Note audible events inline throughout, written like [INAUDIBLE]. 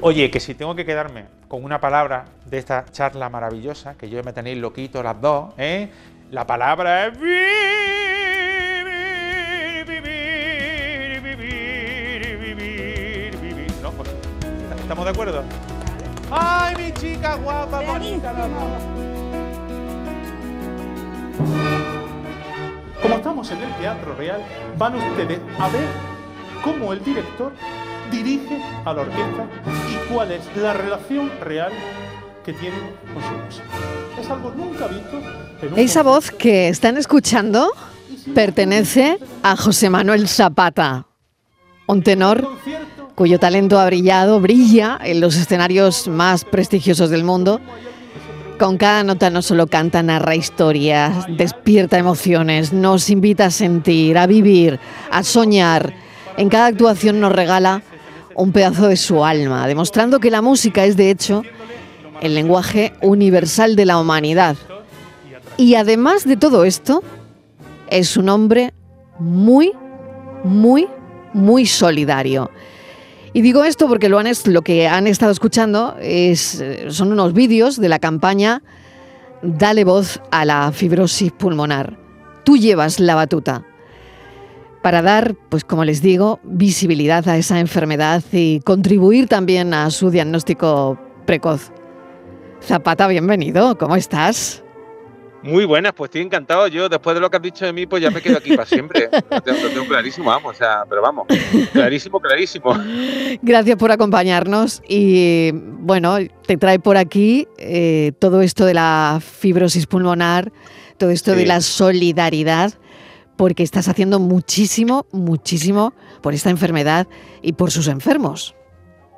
Oye, que si tengo que quedarme con una palabra de esta charla maravillosa, que yo me tenéis loquito las dos, ¿eh? La palabra es vivir, vivir, vivir, vivir, vivir. ¿No? Pues, ¿Estamos de acuerdo? ¡Ay, mi chica guapa, bonita! Como estamos en el Teatro Real, van ustedes a ver cómo el director dirige a la orquesta cuál es la relación real que tiene con su música. Es algo nunca visto en Esa voz que están escuchando pertenece a José Manuel Zapata, un tenor cuyo talento ha brillado, brilla en los escenarios más prestigiosos del mundo. Con cada nota no solo canta, narra historias, despierta emociones, nos invita a sentir, a vivir, a soñar. En cada actuación nos regala un pedazo de su alma, demostrando que la música es de hecho el lenguaje universal de la humanidad. Y además de todo esto, es un hombre muy, muy, muy solidario. Y digo esto porque lo, han lo que han estado escuchando es, eh, son unos vídeos de la campaña Dale voz a la fibrosis pulmonar. Tú llevas la batuta para dar, pues como les digo, visibilidad a esa enfermedad y contribuir también a su diagnóstico precoz. Zapata, bienvenido, ¿cómo estás? Muy buenas, pues estoy encantado. Yo, después de lo que has dicho de mí, pues ya me quedo aquí para siempre. [LAUGHS] Lo tengo, lo tengo clarísimo, vamos, o sea, pero vamos, clarísimo, clarísimo. Gracias por acompañarnos y bueno, te trae por aquí eh, todo esto de la fibrosis pulmonar, todo esto de Sí. la solidaridad, porque estás haciendo muchísimo, muchísimo por esta enfermedad y por sus enfermos.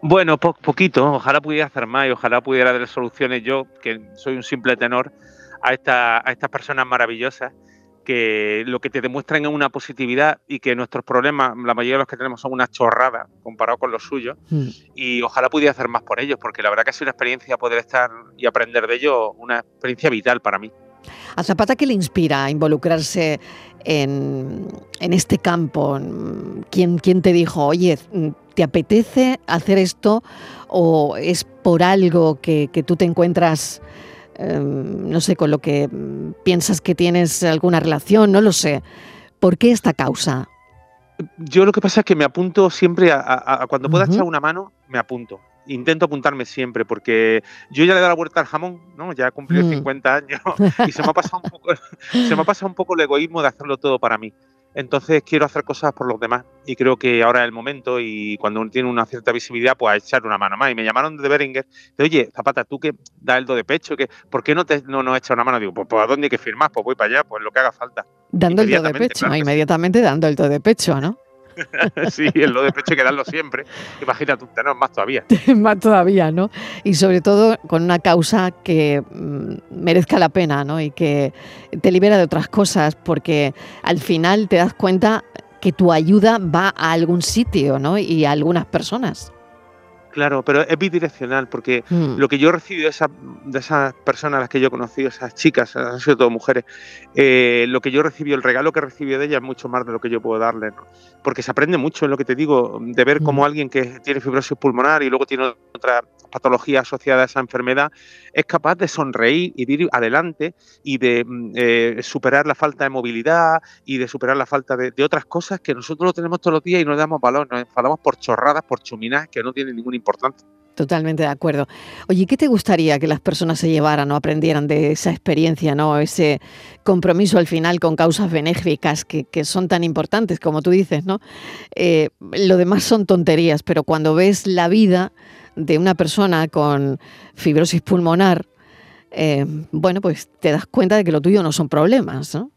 Bueno, po- poquito, ojalá pudiera hacer más y ojalá pudiera dar soluciones yo, que soy un simple tenor, a, esta, a estas personas maravillosas que lo que te demuestran es una positividad y que nuestros problemas, la mayoría de los que tenemos son una chorrada comparado con los suyos Mm. y ojalá pudiera hacer más por ellos, porque la verdad que ha sido una experiencia poder estar y aprender de ellos, una experiencia vital para mí. ¿A Zapata qué le inspira a involucrarse en, en este campo? ¿Quién, ¿Quién te dijo, oye, ¿te apetece hacer esto o es por algo que, que tú te encuentras, eh, no sé, con lo que piensas que tienes alguna relación? No lo sé. ¿Por qué esta causa? Yo lo que pasa es que me apunto siempre a, a- a cuando pueda echar una mano, me apunto. Intento apuntarme siempre porque yo ya le he dado la vuelta al jamón, ¿no? Ya he cumplido Mm. 50 años [LAUGHS] y se me ha pasado un poco, [LAUGHS] se me ha pasado un poco el egoísmo de hacerlo todo para mí. Entonces quiero hacer cosas por los demás y creo que ahora es el momento y cuando uno tiene una cierta visibilidad, pues a echar una mano más. Y me llamaron de Beringer, de oye, Zapata, tú que das el do de pecho, que ¿por qué no te no nos echas una mano? Digo, pues, pues, ¿a dónde hay que firmar? Pues voy para allá, pues lo que haga falta. Dando el do de pecho, claro que sí. inmediatamente dando el do de pecho, ¿no? [LAUGHS] sí, el do de pecho hay que darlo siempre. Imagínate un tenor más todavía. [LAUGHS] más todavía, ¿no? Y sobre todo con una causa que mm, merezca la pena, ¿no? Y que te libera de otras cosas, porque al final te das cuenta que tu ayuda va a algún sitio, ¿no? Y a algunas personas. Claro, pero es bidireccional porque Mm. lo que yo he recibido de, esa- de esas personas a las que yo he conocido, esas chicas, han sido todo mujeres, eh, lo que yo he recibido, el regalo que he recibido de ellas es mucho más de lo que yo puedo darle, ¿no? porque se aprende mucho en lo que te digo, de ver cómo Mm. alguien que tiene fibrosis pulmonar y luego tiene otra patología asociada a esa enfermedad es capaz de sonreír y de ir adelante y de mm, eh, superar la falta de movilidad y de superar la falta de, de otras cosas que nosotros lo tenemos todos los días y no le damos valor, nos enfadamos por chorradas, por chuminadas que no tienen ninguna importancia. Totalmente de acuerdo. Oye, ¿qué te gustaría que las personas se llevaran o aprendieran de esa experiencia, ¿no? Ese compromiso al final con causas benéficas que, son tan importantes, como tú dices, ¿no? Eh, lo demás son tonterías, pero cuando ves la vida de una persona con fibrosis pulmonar, eh, bueno, pues te das cuenta de que lo tuyo no son problemas, ¿no?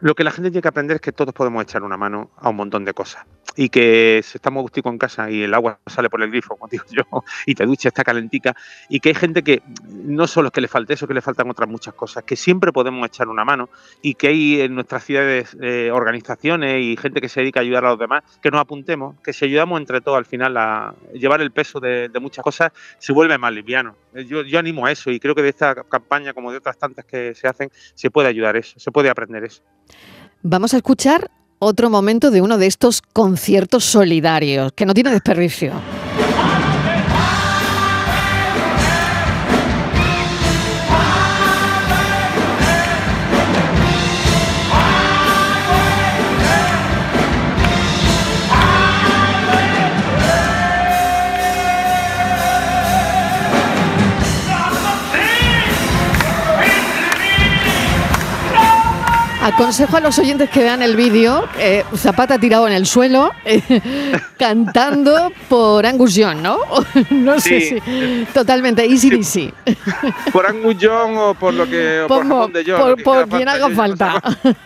Lo que la gente tiene que aprender es que todos podemos echar una mano a un montón de cosas. Y que si estamos gustico en casa y el agua sale por el grifo, como digo yo, [LAUGHS] y te ducha, está calentica, y que hay gente que no solo es que le falte eso, que le faltan otras muchas cosas, que siempre podemos echar una mano y que hay en nuestras ciudades eh, organizaciones y gente que se dedica a ayudar a los demás, que nos apuntemos, que si ayudamos entre todos al final a llevar el peso de, muchas cosas, se vuelve más liviano. Eh, yo animo a eso y creo que de esta campaña, como de otras tantas que se hacen, se puede ayudar eso, se puede aprender eso. Vamos a escuchar otro momento de uno de estos conciertos solidarios, que no tiene desperdicio. Aconsejo a los oyentes que vean el vídeo, eh, Zapata tirado en el suelo, eh, [LAUGHS] cantando por Angus Young, ¿no? [LAUGHS] no sé Sí. si. Totalmente, easy easy. [LAUGHS] Por Angus Young o por lo que. o Por, York, por- que por quien haga yo falta. sé.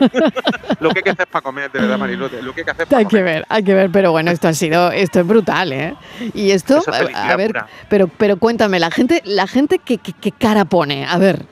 Lo que hay que hacer para comer, de verdad, Marilote. Lo que hay que hacer para Hay que ver, hay que ver, pero bueno, esto ha sido, esto es brutal, ¿eh? Y esto, es a, ver, pura. pero, pero cuéntame, la gente, la gente qué, qué- qué cara pone, a ver.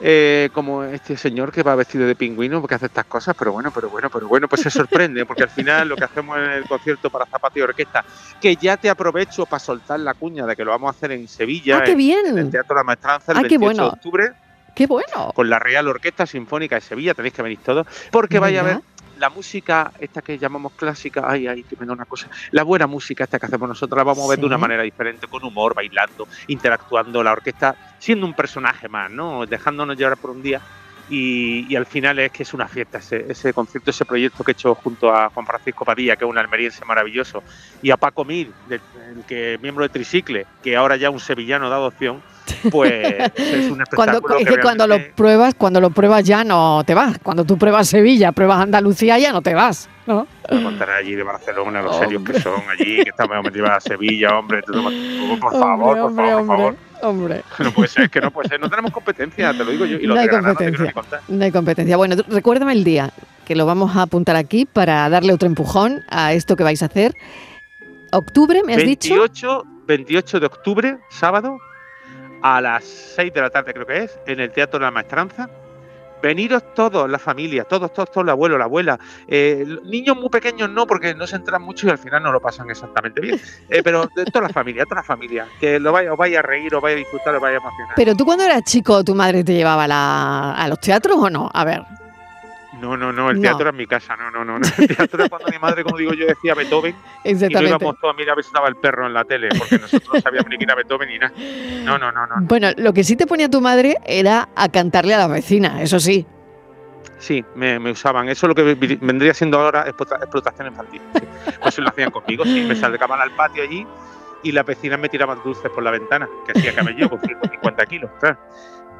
Eh, como este señor que va vestido de pingüino porque hace estas cosas, pero bueno, pero bueno, pero bueno, pues se sorprende, porque al final lo que hacemos en el concierto para Zapata y Orquesta, que ya te aprovecho para soltar la cuña de que lo vamos a hacer en Sevilla, ah, qué en, en el Teatro La Maestranza, el Ah, qué 28 bueno. de octubre, qué bueno. con la Real Orquesta Sinfónica de Sevilla, tenéis que venir todos, porque vaya a ver. La música, esta que llamamos clásica, ay, ay, que me da una cosa, la buena música esta que hacemos nosotros, la vamos a ver de una manera diferente, con humor, bailando, interactuando, la orquesta siendo un personaje más, ¿no? Dejándonos llevar por un día. Y, y al final es que es una fiesta ese, ese concierto, ese proyecto que he hecho junto a Juan Francisco Padilla, que es un almeriense maravilloso, y a Paco Mir, el que miembro de Tricicle, que ahora ya un sevillano de adopción, [LAUGHS] pues es un espectáculo Cuando, es que cuando lo pruebas, cuando lo pruebas ya no te vas. Cuando tú pruebas Sevilla, pruebas Andalucía, ya no te vas, ¿no? Te contaré allí de Barcelona, los serios que son allí, que estamos metidos a Sevilla, hombre. oh, por favor, Hombre, por favor, por favor. Hombre. No puede ser, que no puede ser. No tenemos competencia, te lo digo yo. Y lo No hay de Granada competencia. No hay competencia. Bueno, recuérdame el día, que lo vamos a apuntar aquí para darle otro empujón a esto que vais a hacer. Octubre, me has dicho. 28, 28 de octubre, sábado, a las 6 de la tarde creo que es, en el Teatro La Maestranza. Veniros todos, la familia, todos, todos, todos, el abuelo, la abuela. Eh, niños muy pequeños no, porque no se entran mucho y al final no lo pasan exactamente bien. [LAUGHS] Eh, pero toda la familia, toda la familia. Que lo vaya, os vaya a reír, os vaya a disfrutar, os vaya a emocionar. Pero tú cuando eras chico, ¿tu madre te llevaba la- a los teatros o no? A ver. No, no, no, el No. teatro era en mi casa, no, no, no. no. El teatro era cuando mi madre, como digo yo, decía Beethoven [LAUGHS] y no Exactamente. íbamos todos a mirar a ver si estaba el perro en la tele, porque nosotros no sabíamos ni que era Beethoven ni nada. No, no, no, no. Bueno, lo que sí te ponía tu madre era a cantarle a la vecina, eso sí. Sí, me, me usaban. Eso es lo que vendría siendo ahora explota- explotación infantil. sí. Pues eso lo hacían conmigo, sí. Me salgaban al patio allí y las vecinas me tiraban dulces por la ventana, que hacía camello con 150 kilos, claro.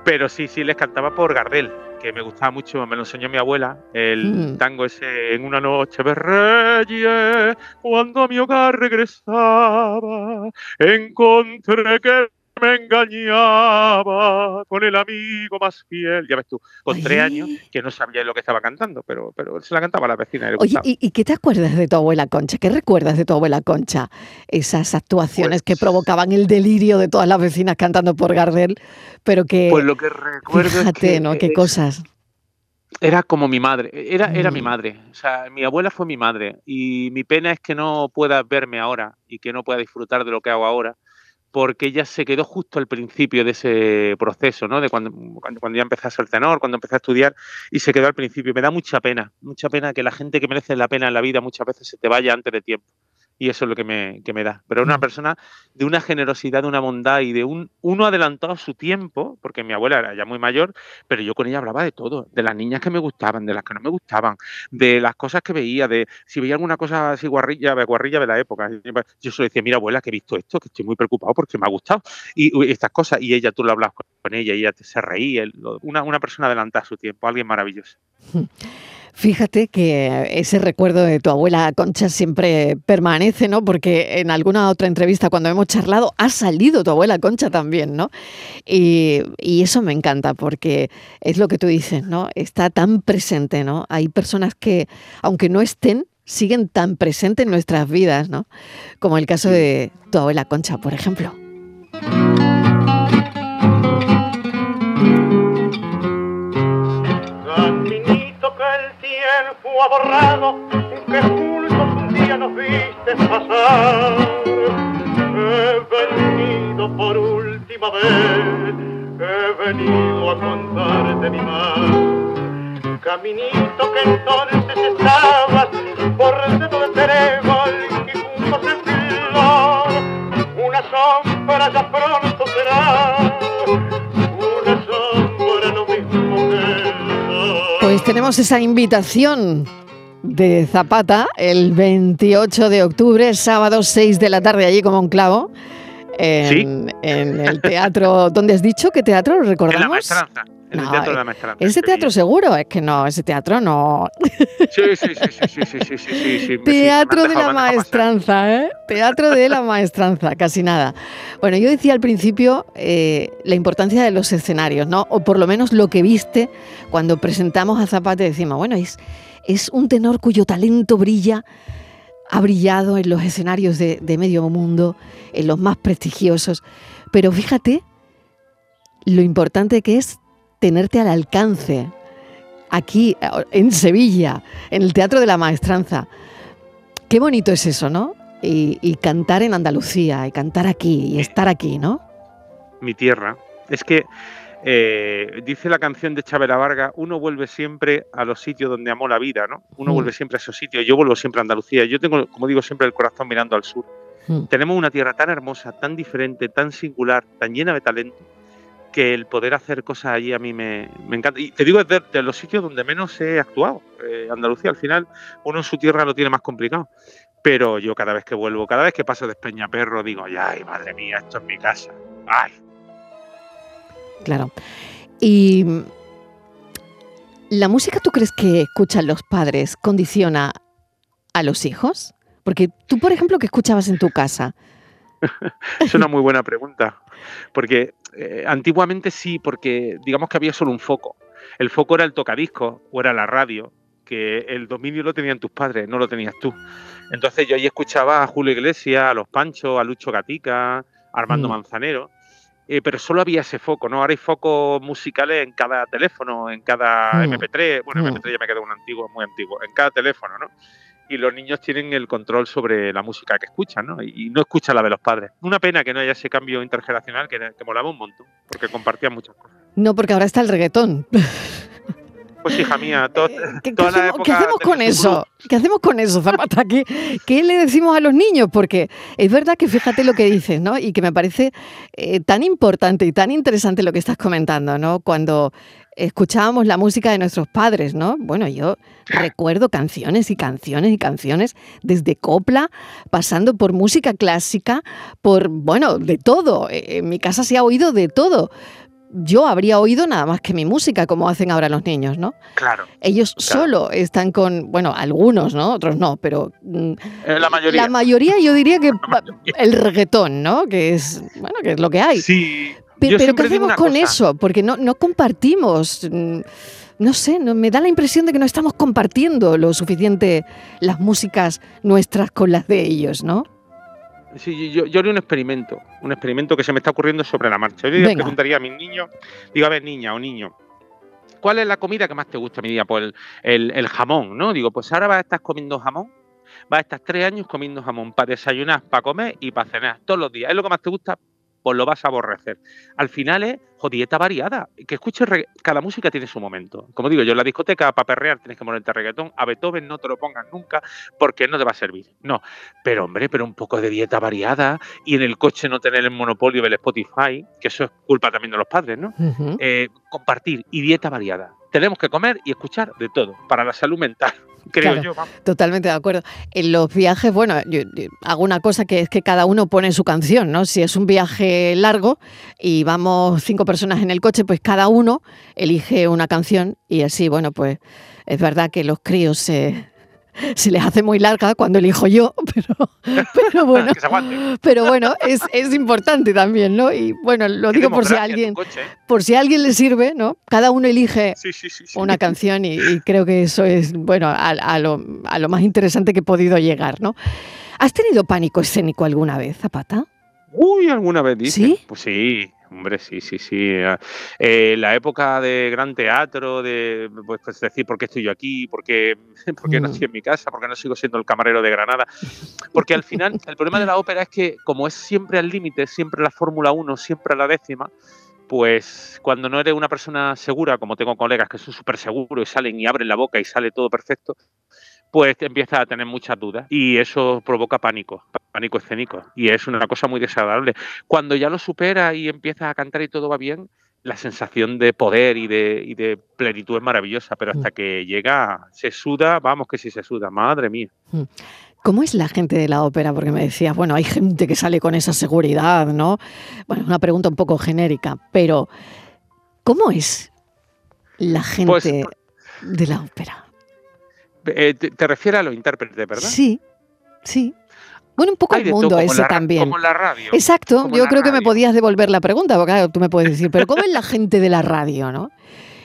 Pero sí, sí, les cantaba por Gardel, que me gustaba mucho, me lo enseñó mi abuela, el Mm. tango ese en una noche de reyes, cuando a mi hogar regresaba, encontré que me engañaba con el amigo más fiel. Ya ves tú, con tres años, que no sabía lo que estaba cantando, pero, pero se la cantaba a la vecina. le Oye. ¿y, y qué te acuerdas de tu abuela Concha? ¿Qué recuerdas de tu abuela Concha? Esas actuaciones que Pues- provocaban el delirio de todas las vecinas cantando por Gardel, pero que, Pues lo que recuerdo fíjate, es que ¿no? Qué es- cosas. era como mi madre, era, era mi Mm. madre. O sea, mi abuela fue mi madre. Y mi pena es que no pueda verme ahora y que no pueda disfrutar de lo que hago ahora, porque ella se quedó justo al principio de ese proceso, ¿no? De cuando, cuando, cuando ya empecé a tenor, cuando empecé a estudiar, y se quedó al principio. Me da mucha pena, mucha pena que la gente que merece la pena en la vida muchas veces se te vaya antes de tiempo. Y eso es lo que me, que me da. Pero una Mm. persona de una generosidad, de una bondad y de un uno adelantado a su tiempo, porque mi abuela era ya muy mayor, pero yo con ella hablaba de todo, de las niñas que me gustaban, de las que no me gustaban, de las cosas que veía, de si veía alguna cosa así guarrilla, guarrilla de la época. Yo solo decía, mira abuela, que he visto esto, que estoy muy preocupado porque me ha gustado. Y estas cosas, y ella, tú lo hablas con ella, y ella te- se reía, una, una persona adelantada a su tiempo, alguien maravilloso. [LAUGHS] Fíjate que ese recuerdo de tu abuela Concha siempre permanece, ¿no? Porque en alguna otra entrevista cuando hemos charlado ha salido tu abuela Concha también, ¿no? Y, y eso me encanta porque es lo que tú dices, ¿no? Está tan presente, ¿no? Hay personas que, aunque no estén, siguen tan presentes en nuestras vidas, ¿no? Como el caso de tu abuela Concha, por ejemplo. Tiempo ha borrado, que juntos un día nos viste pasar. He venido por última vez, he venido a contarte mi mal. Caminito que entonces estabas Esa invitación de Zapata el 28 de octubre, sábado 6 de la tarde, allí como un clavo, en, en el teatro. ¿Dónde has dicho? ¿Qué teatro? ¿Lo En la recordamos? maestranza. El teatro de la. Ese teatro seguro, es que no, ese teatro no. Sí, sí, sí, sí, sí, sí, sí, Teatro de la maestranza, ¿eh? Teatro de la maestranza, casi nada. Bueno, yo decía al principio eh, la importancia de los escenarios, ¿no? O por lo menos lo que viste cuando presentamos a Zapate, decimos, bueno, es, es un tenor cuyo talento brilla, ha brillado en los escenarios de, de medio mundo, en los más prestigiosos. Pero fíjate lo importante que es tenerte al alcance aquí en Sevilla, en el Teatro de la Maestranza. Qué bonito es eso, ¿no? Y, y cantar en Andalucía, y cantar aquí, y estar aquí, ¿no? mi tierra. Es que eh, dice la canción de Chavela Vargas, uno vuelve siempre a los sitios donde amó la vida, ¿no? Uno Mm. vuelve siempre a esos sitios. Yo vuelvo siempre a Andalucía. Yo tengo, como digo, siempre el corazón mirando al sur. Mm. Tenemos una tierra tan hermosa, tan diferente, tan singular, tan llena de talento, que el poder hacer cosas allí a mí me, me encanta. Y te digo, es de, los sitios donde menos he actuado. Eh, Andalucía, al final, uno en su tierra lo tiene más complicado. Pero yo cada vez que vuelvo, cada vez que paso de Espeñaperro, digo, ay, madre mía, esto es mi casa. Ay, Claro. Y la música, ¿tú crees que escuchan los padres condiciona a los hijos? Porque tú, por ejemplo, ¿qué escuchabas en tu casa? [LAUGHS] Es una muy buena pregunta. Porque eh, antiguamente sí, porque digamos que había solo un foco. El foco era el tocadiscos o era la radio, que el dominio lo tenían tus padres, no lo tenías tú. Entonces yo ahí escuchaba a Julio Iglesias, a Los Panchos, a Lucho Gatica, a Armando Mm. Manzanero. eh, pero solo había ese foco, ¿no? Ahora hay focos musicales en cada teléfono, en cada Mm. MP3. Bueno, Mm. MP3 ya me queda un antiguo, muy antiguo. En cada teléfono, ¿no? Y los niños tienen el control sobre la música que escuchan, ¿no? Y no escuchan la de los padres. Una pena que no haya ese cambio intergeneracional que, que molaba un montón, porque compartían muchas cosas. No, porque ahora está el reggaetón. [LAUGHS] Pues hija mía, to- ¿Qué, qué la hacemos, época qué hacemos de con eso? ¿Qué hacemos con eso, Zapata? ¿Qué, [LAUGHS] qué le decimos a los niños? Porque es verdad que fíjate lo que dices, ¿no? Y que me parece eh, tan importante y tan interesante lo que estás comentando, ¿no? Cuando escuchábamos la música de nuestros padres, ¿no? Bueno, yo recuerdo canciones y canciones y canciones, desde copla, pasando por música clásica, por, bueno, de todo. Eh, En mi casa se ha oído de todo. Yo habría oído nada más que mi música, como hacen ahora los niños, ¿no? Claro, Ellos Claro. solo están con, bueno, algunos, ¿no? Otros no, pero mm, eh, la mayoría. la mayoría yo diría que [LAUGHS] el reggaetón, ¿no? Que es, bueno, que es lo que hay. Sí. Pe- yo pero ¿qué hacemos con cosa. eso? Porque no, no compartimos. mm, No sé, no, me da la impresión de que no estamos compartiendo lo suficiente las músicas nuestras con las de ellos, ¿no? Sí, yo, yo haría un experimento, un experimento que se me está ocurriendo sobre la marcha. Yo le Venga. preguntaría a mis niños, digo, a ver, niña o niño, ¿cuál es la comida que más te gusta? Me diría, pues el, el- el jamón, ¿no? Digo, pues ahora vas a estar comiendo jamón, vas a estar tres años comiendo jamón para desayunar, para comer y para cenar, todos los días. ¿Es lo que más te gusta? Pues lo vas a aborrecer. Al final es jo, dieta variada. Que escuches, cada música tiene su momento. Como digo yo, en la discoteca para perrear tienes que ponerte reggaetón. A Beethoven no te lo pongas nunca porque no te va a servir. No, pero hombre, pero un poco de dieta variada y en el coche no tener el monopolio del Spotify, que eso es culpa también de los padres, ¿no? Eh, compartir y dieta variada. Tenemos que comer y escuchar de todo para la salud mental, creo Claro. yo. vamos. Totalmente de acuerdo. En los viajes, bueno, yo, yo hago una cosa que es que cada uno pone su canción, ¿no? Si es un viaje largo y vamos cinco personas en el coche, pues cada uno elige una canción y así, bueno, pues es verdad que los críos se, [LAUGHS] se les hace muy larga cuando elijo yo, [LAUGHS] pero, pero [LAUGHS] bueno. que se aguante. Pero bueno, es, es importante también, ¿no? Y bueno, lo Qué digo por si alguien, coche, ¿eh? por si a alguien le sirve, ¿no? Cada uno elige Sí, sí, sí. sí. una canción y, y creo que eso es, bueno, a, a lo, a lo más interesante que he podido llegar, ¿no? ¿Has tenido pánico escénico alguna vez, Zapata? Uy, alguna vez dice. ¿Sí? Pues sí, hombre, sí, sí, sí. Eh, la época de gran teatro, de pues, pues, decir por qué estoy yo aquí, por qué, [LAUGHS] por qué no Mm. estoy en mi casa, por qué no sigo siendo el camarero de Granada. Porque al final, el problema de la ópera es que, como es siempre al límite, siempre la Fórmula 1, siempre la décima, pues cuando no eres una persona segura, como tengo colegas que son súper seguros y salen y abren la boca y sale todo perfecto, pues empiezas a tener muchas dudas y eso provoca pánico, pánico escénico y es una cosa muy desagradable. Cuando ya lo superas y empiezas a cantar y todo va bien, la sensación de poder y de, y de plenitud es maravillosa, pero hasta que llega, se suda, vamos que sí se suda, madre mía. ¿Cómo es la gente de la ópera? Porque me decías, bueno, hay gente que sale con esa seguridad, ¿no? Bueno, una pregunta un poco genérica, pero ¿cómo es la gente Pues, de la ópera? Eh, te, te refieres a los intérpretes, ¿verdad? Sí, sí. Bueno, un poco el todo, mundo la ra- también. Como la radio. Exacto, como yo creo que me podías devolver la pregunta, porque claro, tú me puedes decir, pero ¿cómo es la gente de la radio, no?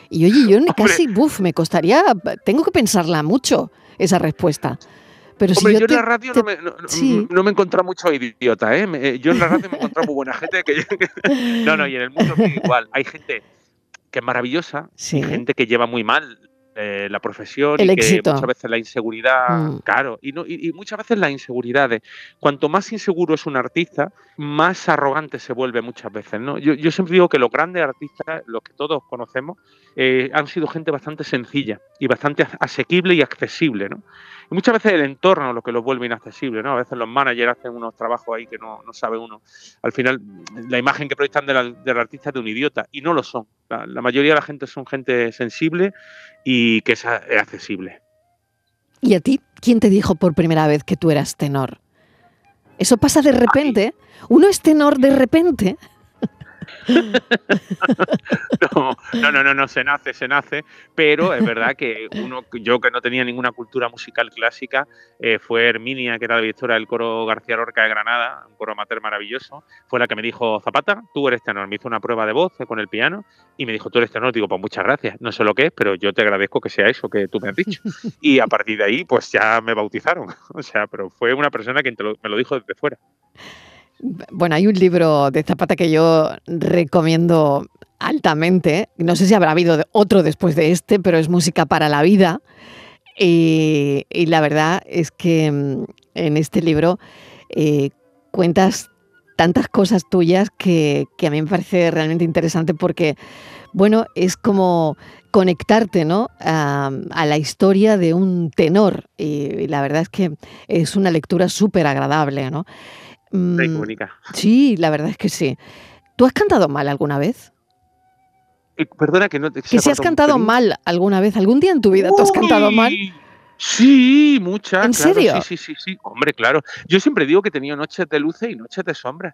Y oye, yo [LAUGHS] casi, buf, me costaría, tengo que pensarla mucho, esa respuesta. Pero si yo, yo, te- en la radio te- no, me, no, no- sí. no me he encontrado muchos idiotas, ¿eh? Eh, Yo en la radio me he encontrado muy buena gente. Que, [LAUGHS] no, no, y en el mundo es igual. Hay gente que es maravillosa Sí. y gente que lleva muy mal eh, la profesión El y éxito. que muchas veces la inseguridad, Mm. claro, y, no, y, y muchas veces las inseguridades. Cuanto más inseguro es un artista, más arrogante se vuelve muchas veces, ¿no? Yo, yo siempre digo que los grandes artistas, los que todos conocemos, eh, han sido gente bastante sencilla y bastante asequible y accesible, ¿no? Y muchas veces el entorno lo que los vuelve inaccesible, ¿no? A veces los managers hacen unos trabajos ahí que no, no sabe uno. Al final, la imagen que proyectan del, del artista es de un idiota, y no lo son. La, la mayoría de la gente son gente sensible y que es accesible. ¿Y a ti? ¿Quién te dijo por primera vez que tú eras tenor? Eso pasa de repente. Uno es tenor de repente. No, no, no, no, no, se nace, se nace, pero es verdad que uno, yo que no tenía ninguna cultura musical clásica, eh, fue Herminia, que era la directora del coro García Lorca de Granada, un coro amateur maravilloso, fue la que me dijo, Zapata, tú eres tenor, me hizo una prueba de voz con el piano y me dijo, tú eres tenor, digo, pues muchas gracias, no sé lo que es, pero yo te agradezco que sea eso que tú me has dicho. Y a partir de ahí, pues ya me bautizaron, [LAUGHS] o sea, pero fue una persona que me lo dijo desde fuera. Bueno, hay un libro de Zapata que yo recomiendo altamente. No sé si habrá habido otro después de este, pero es Música para la Vida. Y, la verdad es que mm, en este libro eh, cuentas tantas cosas tuyas que, a mí me parece realmente interesante porque, bueno, es como conectarte ¿no? a, a la historia de un tenor. Y, y la verdad es que es una lectura súper agradable, ¿no? Mm, comunica. Sí, la verdad es que sí. ¿Tú has cantado mal alguna vez? Y perdona que no te... Que si has cantado mal alguna vez, algún día en tu vida tú has cantado mal. Sí, muchas. ¿En claro, serio? Sí, sí, sí, sí. Hombre, claro. Yo siempre digo que he tenido noches de luces y noches de sombras.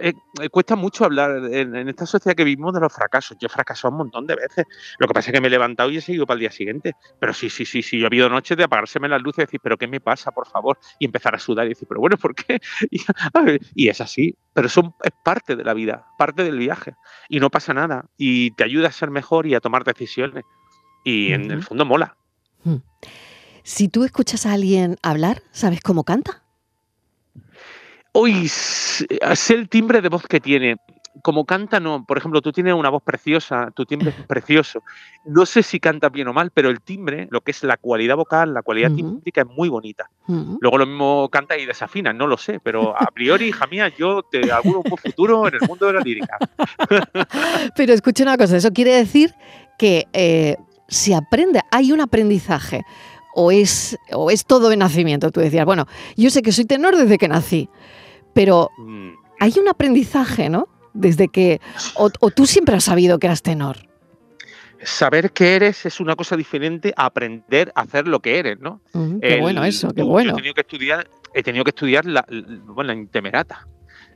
Eh, eh, cuesta mucho hablar en, en esta sociedad que vivimos de los fracasos. Yo he fracasado un montón de veces. Lo que pasa es que me he levantado y he seguido para el día siguiente. Pero sí, sí, sí, sí. Yo he habido noches de apagárseme las luces y decir, ¿pero qué me pasa, por favor? Y empezar a sudar y decir, ¿pero bueno, por qué? [LAUGHS] Y, a ver, y es así. Pero eso es parte de la vida, parte del viaje. Y no pasa nada. Y te ayuda a ser mejor y a tomar decisiones. Y en el fondo mola. Si tú escuchas a alguien hablar, ¿sabes cómo canta? S- sé el timbre de voz que tiene. Como canta, no. Por ejemplo, tú tienes una voz preciosa, tu timbre es [LAUGHS] precioso. No sé si canta bien o mal, pero el timbre, lo que es la cualidad vocal, la cualidad Ujú. tímbrica es muy bonita. Luego lo mismo canta y desafina, no lo sé, pero a priori, hija mía, yo te auguro un futuro en el mundo de la lírica. [LAUGHS] Pero escucha una cosa, eso quiere decir que eh, se aprende, hay un aprendizaje. O es, o es todo de nacimiento. Tú decías, bueno, yo sé que soy tenor desde que nací, pero Mm, hay un aprendizaje, ¿no? Desde que. O, o tú siempre has sabido que eras tenor. Saber que eres es una cosa diferente a aprender a hacer lo que eres, ¿no? Mm, qué El- bueno eso, qué bueno. Yo he tenido que estudiar, he tenido que estudiar la, la- bueno, la intemerata.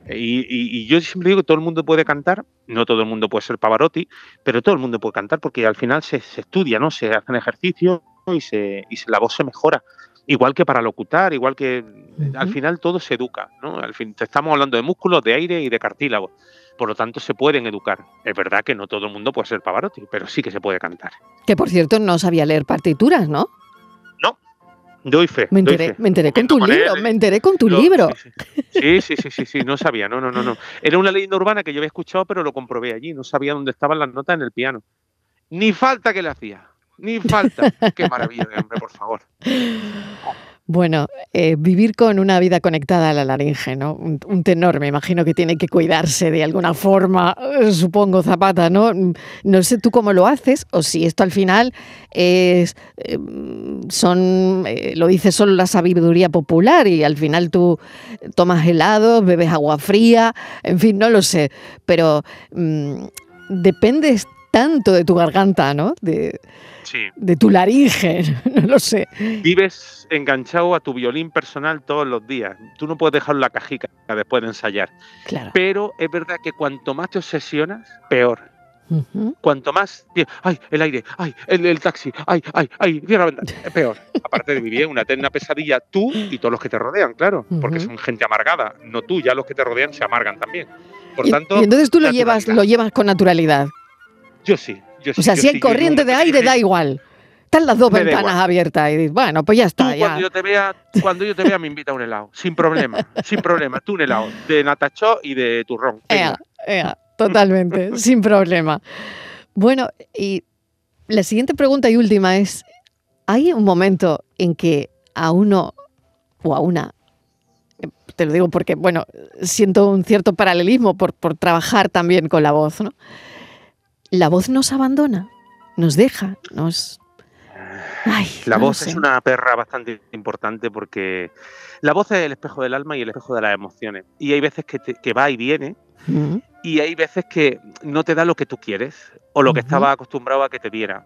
Y, y- y yo siempre digo que todo el mundo puede cantar, no todo el mundo puede ser Pavarotti, pero todo el mundo puede cantar porque al final se, se estudia, ¿no? Se hacen ejercicios y, se, y se- la voz se mejora. Igual que para locutar, igual que al final todo se educa, ¿no? Al fin, te estamos hablando de músculos, de aire y de cartílago. Por lo tanto, se pueden educar. Es verdad que no todo el mundo puede ser Pavarotti, pero sí que se puede cantar. Que por cierto no sabía leer partituras, ¿no? Doy fe. Me doy enteré, fe. me enteré con tu libro, me enteré con tu Lo- libro. Sí sí. sí, sí, sí, sí, no sabía, no, no, no, no. Era una leyenda urbana que yo había escuchado, pero lo comprobé allí, no sabía dónde estaban las notas en el piano. Ni falta que le hacía, ni falta. [LAUGHS] Qué maravilla de hombre, por favor. Bueno, eh, vivir con una vida conectada a la laringe, ¿no? Un, tenor, me imagino que tiene que cuidarse de alguna forma, eh, supongo, Zapata, ¿no? No sé tú cómo lo haces o si esto al final es, eh, son, lo dice solo la sabiduría popular y al final tú tomas helado, bebes agua fría, en fin, no lo sé, pero mm, dependes tanto de tu garganta, ¿no? Sí. de tu laringe, [LAUGHS] no lo sé. Vives enganchado a tu violín personal todos los días. Tú no puedes dejar la cajica después de ensayar. Claro. Pero es verdad que cuanto más te obsesionas, peor. Cuanto más, ay, el aire, ay, el, el taxi, ay, ay, ay, cierra la ventana. Es peor. [LAUGHS] Aparte de vivir una eterna pesadilla, tú y todos los que te rodean, claro, porque son gente amargada, no tú, ya los que te rodean se amargan también. Por Y, tanto, y entonces tú lo llevas, lo llevas con naturalidad. yo sí, yo. O sea, yo si hay corriente de aire, da igual. Están las dos Me ventanas abiertas y dices, bueno, pues ya Tú está, ya. cuando yo te vea, cuando yo te vea me invita a un helado, sin problema, sin problema. Tú un helado de natachó y de turrón. Ea, ea, totalmente, [LAUGHS] sin problema. Bueno, y la siguiente pregunta y última es, ¿hay un momento en que a uno o a una, te lo digo porque, bueno, siento un cierto paralelismo por, por trabajar también con la voz, ¿no? La voz nos abandona, nos deja, nos... Ay, La no voz sé. es una perra bastante importante porque la voz es el espejo del alma y el espejo de las emociones. Y hay veces que, te- que va y viene y hay veces que no te da lo que tú quieres o lo que estabas acostumbrado a que te diera.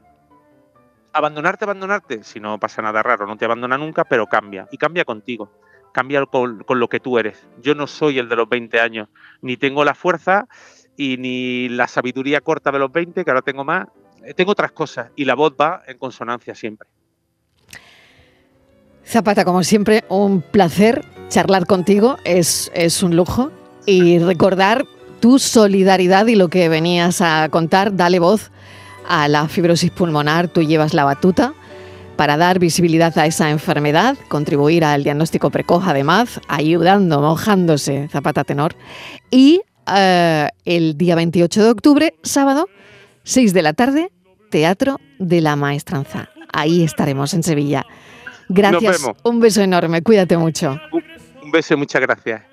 Abandonarte, abandonarte, si no pasa nada raro, no te abandona nunca, pero cambia. Y cambia contigo. Cambia con, con lo que tú eres. Yo no soy el de los 20 años, ni tengo la fuerza y ni la sabiduría corta de los 20, que ahora tengo más. Eh, Tengo otras cosas y la voz va en consonancia siempre. Zapata, como siempre, un placer charlar contigo, es, es un lujo. Y [LAUGHS] recordar tu solidaridad y lo que venías a contar, dale voz a la fibrosis pulmonar, tú llevas la batuta para dar visibilidad a esa enfermedad, contribuir al diagnóstico precoz, además, ayudando, mojándose, Zapata Tenor. Y eh, el día 28 de octubre, sábado, 6 de la tarde, Teatro de la Maestranza. Ahí estaremos en Sevilla. Gracias, un beso enorme, cuídate mucho. Un beso y muchas gracias.